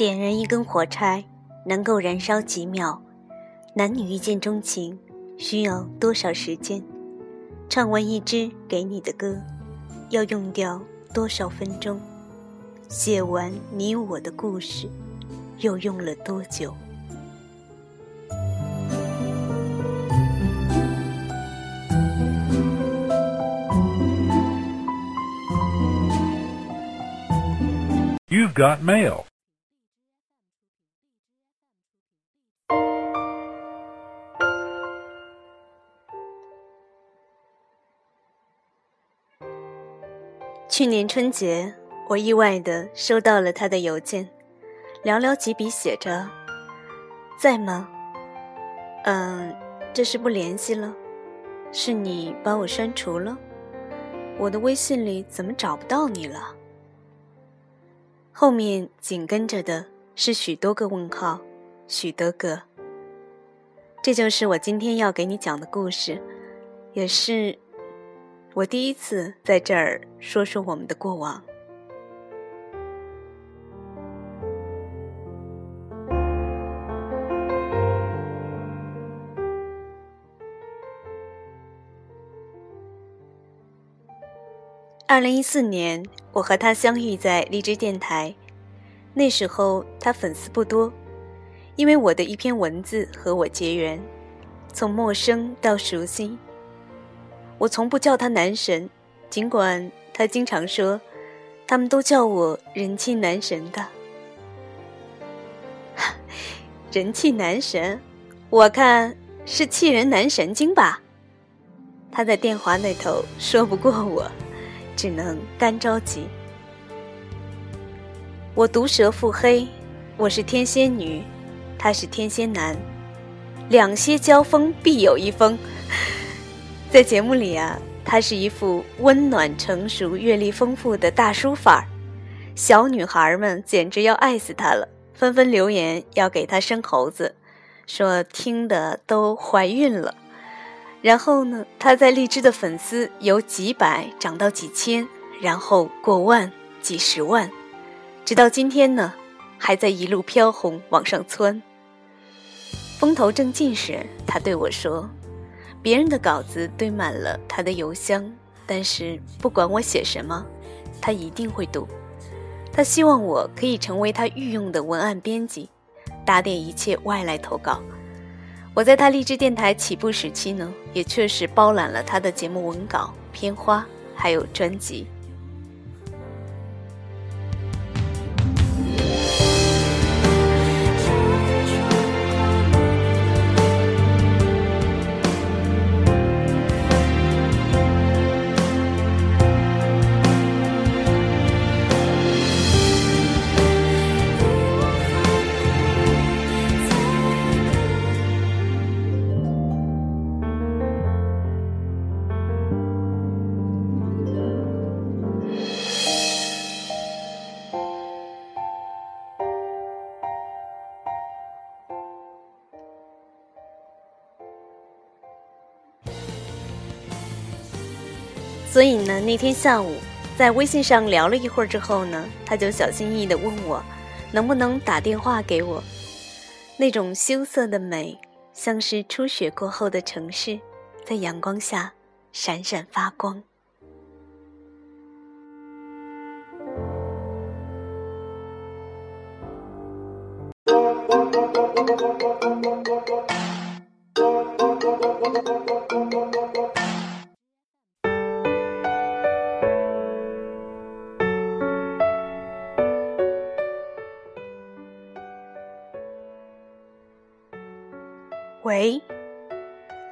点燃一根火柴，能够燃烧几秒；男女一见钟情，需要多少时间？唱完一支给你的歌，要用掉多少分钟？写完你我的故事，又用了多久？You've got mail. 去年春节，我意外的收到了他的邮件，寥寥几笔写着：“在吗？嗯，这是不联系了？是你把我删除了？我的微信里怎么找不到你了？”后面紧跟着的是许多个问号，许多个。这就是我今天要给你讲的故事，也是。我第一次在这儿说说我们的过往。二零一四年，我和他相遇在荔枝电台，那时候他粉丝不多，因为我的一篇文字和我结缘，从陌生到熟悉。我从不叫他男神，尽管他经常说，他们都叫我人气男神的。人气男神，我看是气人男神经吧。他在电话那头说不过我，只能干着急。我毒舌腹黑，我是天仙女，他是天仙男，两蝎交锋必有一锋。在节目里啊，他是一副温暖、成熟、阅历丰富的大叔范儿，小女孩们简直要爱死他了，纷纷留言要给他生猴子，说听的都怀孕了。然后呢，他在荔枝的粉丝由几百涨到几千，然后过万、几十万，直到今天呢，还在一路飘红往上窜。风头正劲时，他对我说。别人的稿子堆满了他的邮箱，但是不管我写什么，他一定会读。他希望我可以成为他御用的文案编辑，打点一切外来投稿。我在他励志电台起步时期呢，也确实包揽了他的节目文稿、片花，还有专辑。所以呢，那天下午在微信上聊了一会儿之后呢，他就小心翼翼地问我，能不能打电话给我。那种羞涩的美，像是初雪过后的城市，在阳光下闪闪发光。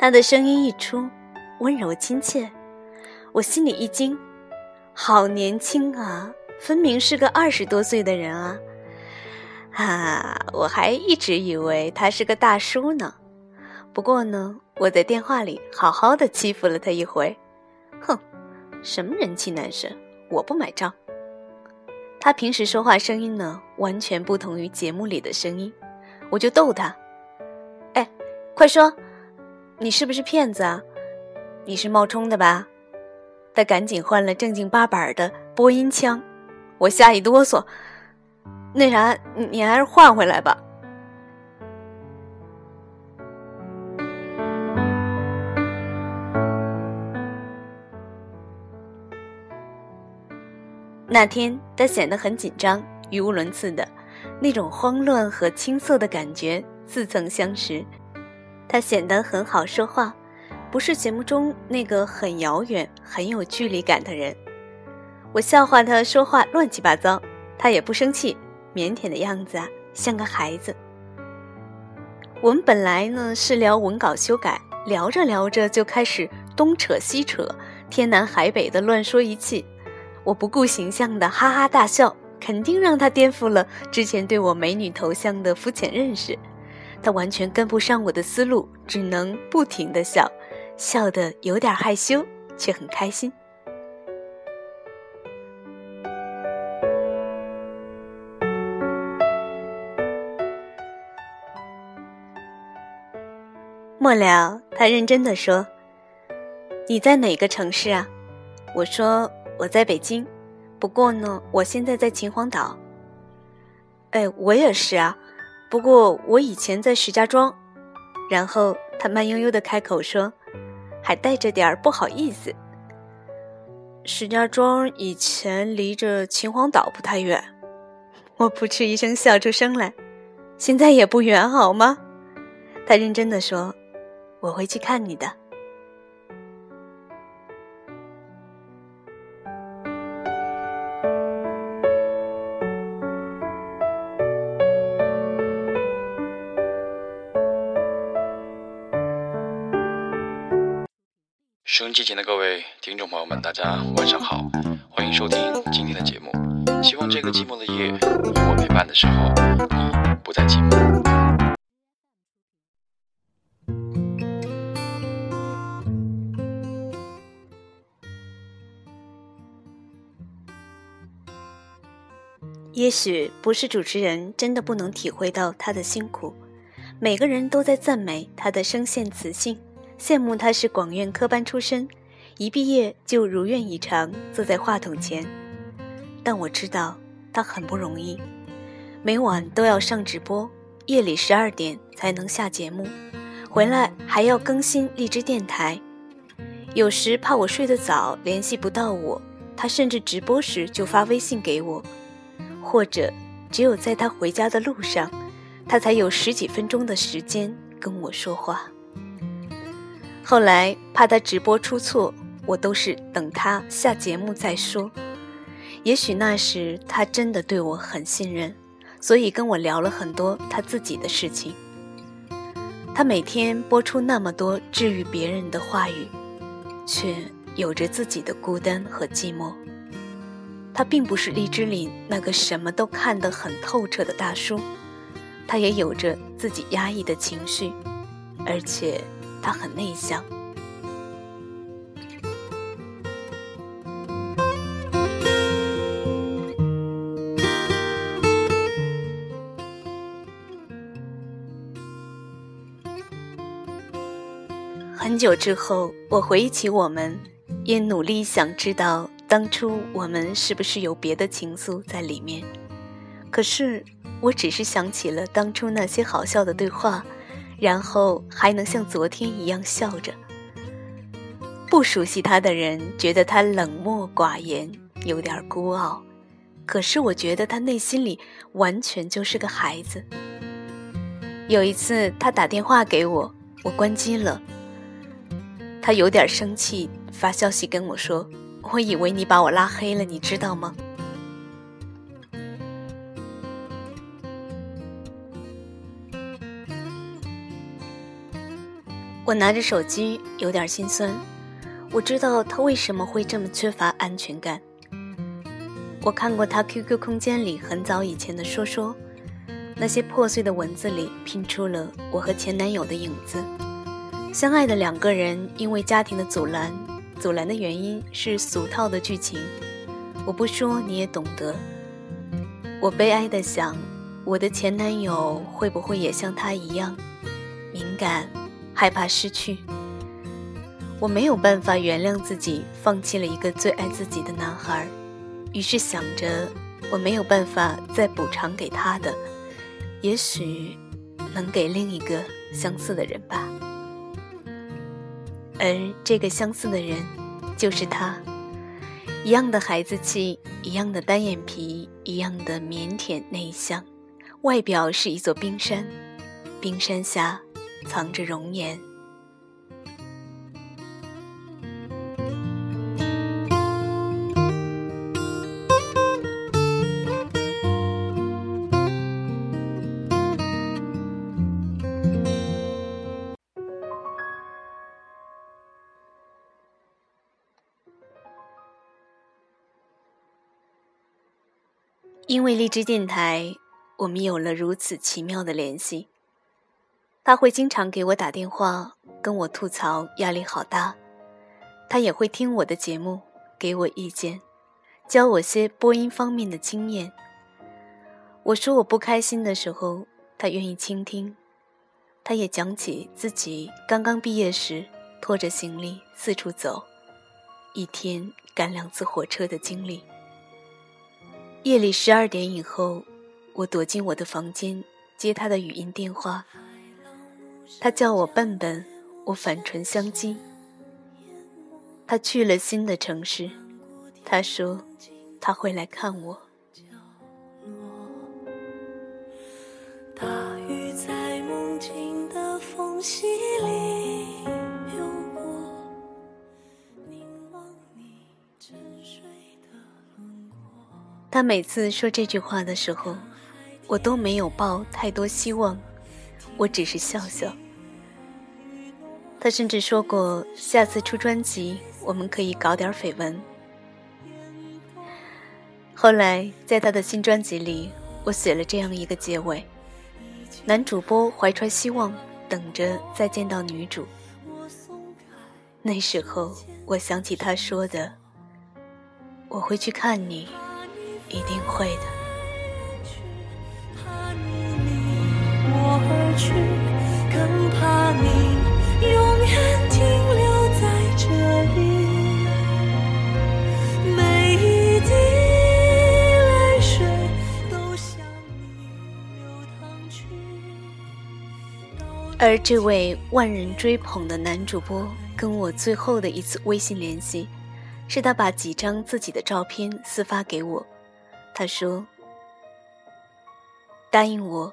他的声音一出，温柔亲切，我心里一惊，好年轻啊，分明是个二十多岁的人啊！啊，我还一直以为他是个大叔呢。不过呢，我在电话里好好的欺负了他一回，哼，什么人气男神，我不买账。他平时说话声音呢，完全不同于节目里的声音，我就逗他。哎快说，你是不是骗子啊？你是冒充的吧？他赶紧换了正经八百的播音腔，我吓一哆嗦。那啥，你还是换回来吧。那天他显得很紧张，语无伦次的，那种慌乱和青涩的感觉似曾相识。他显得很好说话，不是节目中那个很遥远、很有距离感的人。我笑话他说话乱七八糟，他也不生气，腼腆的样子啊，像个孩子。我们本来呢是聊文稿修改，聊着聊着就开始东扯西扯，天南海北的乱说一气。我不顾形象的哈哈大笑，肯定让他颠覆了之前对我美女头像的肤浅认识。他完全跟不上我的思路，只能不停的笑，笑得有点害羞，却很开心。末了，他认真的说：“你在哪个城市啊？”我说。我在北京，不过呢，我现在在秦皇岛。哎，我也是啊，不过我以前在石家庄。然后他慢悠悠的开口说，还带着点儿不好意思。石家庄以前离着秦皇岛不太远，我扑哧一声笑出声来。现在也不远，好吗？他认真的说，我会去看你的。音机前的各位听众朋友们，大家晚上好，欢迎收听今天的节目。希望这个寂寞的夜有我陪伴的时候，你不再寂寞。也许不是主持人真的不能体会到他的辛苦，每个人都在赞美他的声线磁性。羡慕他是广院科班出身，一毕业就如愿以偿坐在话筒前。但我知道他很不容易，每晚都要上直播，夜里十二点才能下节目，回来还要更新荔枝电台。有时怕我睡得早联系不到我，他甚至直播时就发微信给我，或者只有在他回家的路上，他才有十几分钟的时间跟我说话。后来怕他直播出错，我都是等他下节目再说。也许那时他真的对我很信任，所以跟我聊了很多他自己的事情。他每天播出那么多治愈别人的话语，却有着自己的孤单和寂寞。他并不是荔枝里那个什么都看得很透彻的大叔，他也有着自己压抑的情绪，而且。他很内向。很久之后，我回忆起我们，也努力想知道当初我们是不是有别的情愫在里面。可是，我只是想起了当初那些好笑的对话。然后还能像昨天一样笑着。不熟悉他的人觉得他冷漠寡言，有点孤傲。可是我觉得他内心里完全就是个孩子。有一次他打电话给我，我关机了。他有点生气，发消息跟我说：“我以为你把我拉黑了，你知道吗？”我拿着手机，有点心酸。我知道他为什么会这么缺乏安全感。我看过他 QQ 空间里很早以前的说说，那些破碎的文字里拼出了我和前男友的影子。相爱的两个人因为家庭的阻拦，阻拦的原因是俗套的剧情。我不说你也懂得。我悲哀的想，我的前男友会不会也像他一样敏感？害怕失去，我没有办法原谅自己放弃了一个最爱自己的男孩，于是想着我没有办法再补偿给他的，也许能给另一个相似的人吧。而这个相似的人，就是他，一样的孩子气，一样的单眼皮，一样的腼腆内向，外表是一座冰山，冰山下藏着容颜。因为荔枝电台，我们有了如此奇妙的联系。他会经常给我打电话，跟我吐槽压力好大；他也会听我的节目，给我意见，教我些播音方面的经验。我说我不开心的时候，他愿意倾听。他也讲起自己刚刚毕业时拖着行李四处走，一天赶两次火车的经历。夜里十二点以后，我躲进我的房间接他的语音电话。他叫我笨笨，我反唇相讥。他去了新的城市，他说他会来看我。大雨在梦境的缝隙里。他每次说这句话的时候，我都没有抱太多希望，我只是笑笑。他甚至说过，下次出专辑我们可以搞点绯闻。后来在他的新专辑里，我写了这样一个结尾：男主播怀揣希望，等着再见到女主。那时候我想起他说的：“我会去看你。”一定会的。而这位万人追捧的男主播，跟我最后的一次微信联系，是他把几张自己的照片私发给我。他说：“答应我，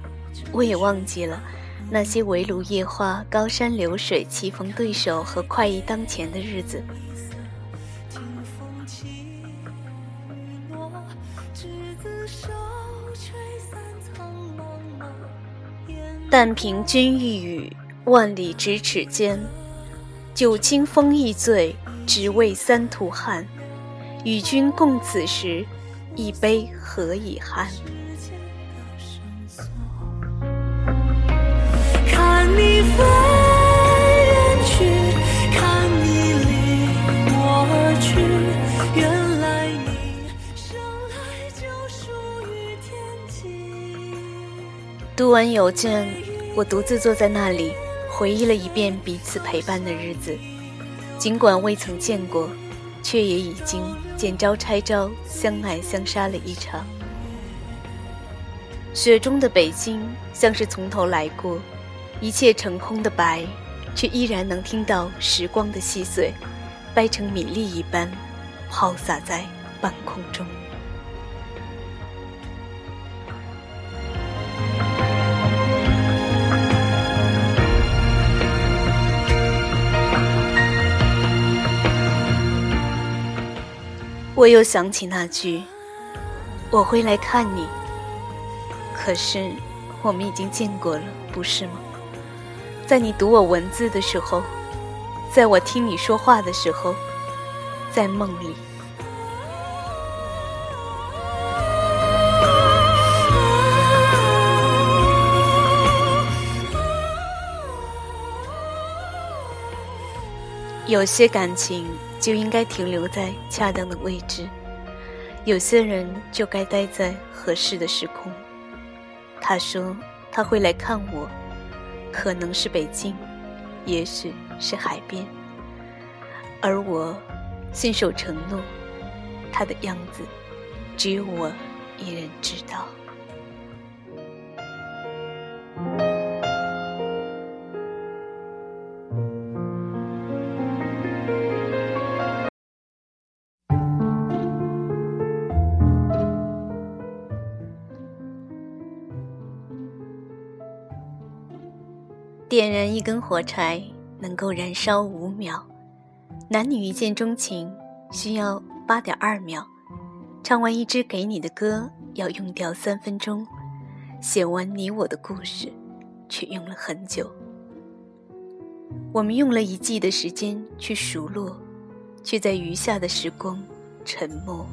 我也忘记了那些围炉夜话、高山流水、棋逢对手和快意当前的日子。但凭君一语，万里咫尺间，酒清风亦醉，只为三途汉。与君共此时，一杯何以酣？完邮件，我独自坐在那里，回忆了一遍彼此陪伴的日子，尽管未曾见过。却也已经见招拆招，相爱相杀了一场。雪中的北京像是从头来过，一切成空的白，却依然能听到时光的细碎，掰成米粒一般，抛洒在半空中。我又想起那句，我会来看你。可是我们已经见过了，不是吗？在你读我文字的时候，在我听你说话的时候，在梦里。有些感情。就应该停留在恰当的位置，有些人就该待在合适的时空。他说他会来看我，可能是北京，也许是海边，而我信守承诺，他的样子只有我一人知道。点燃一根火柴能够燃烧五秒，男女一见钟情需要八点二秒，唱完一支给你的歌要用掉三分钟，写完你我的故事却用了很久。我们用了一季的时间去熟络，却在余下的时光沉默。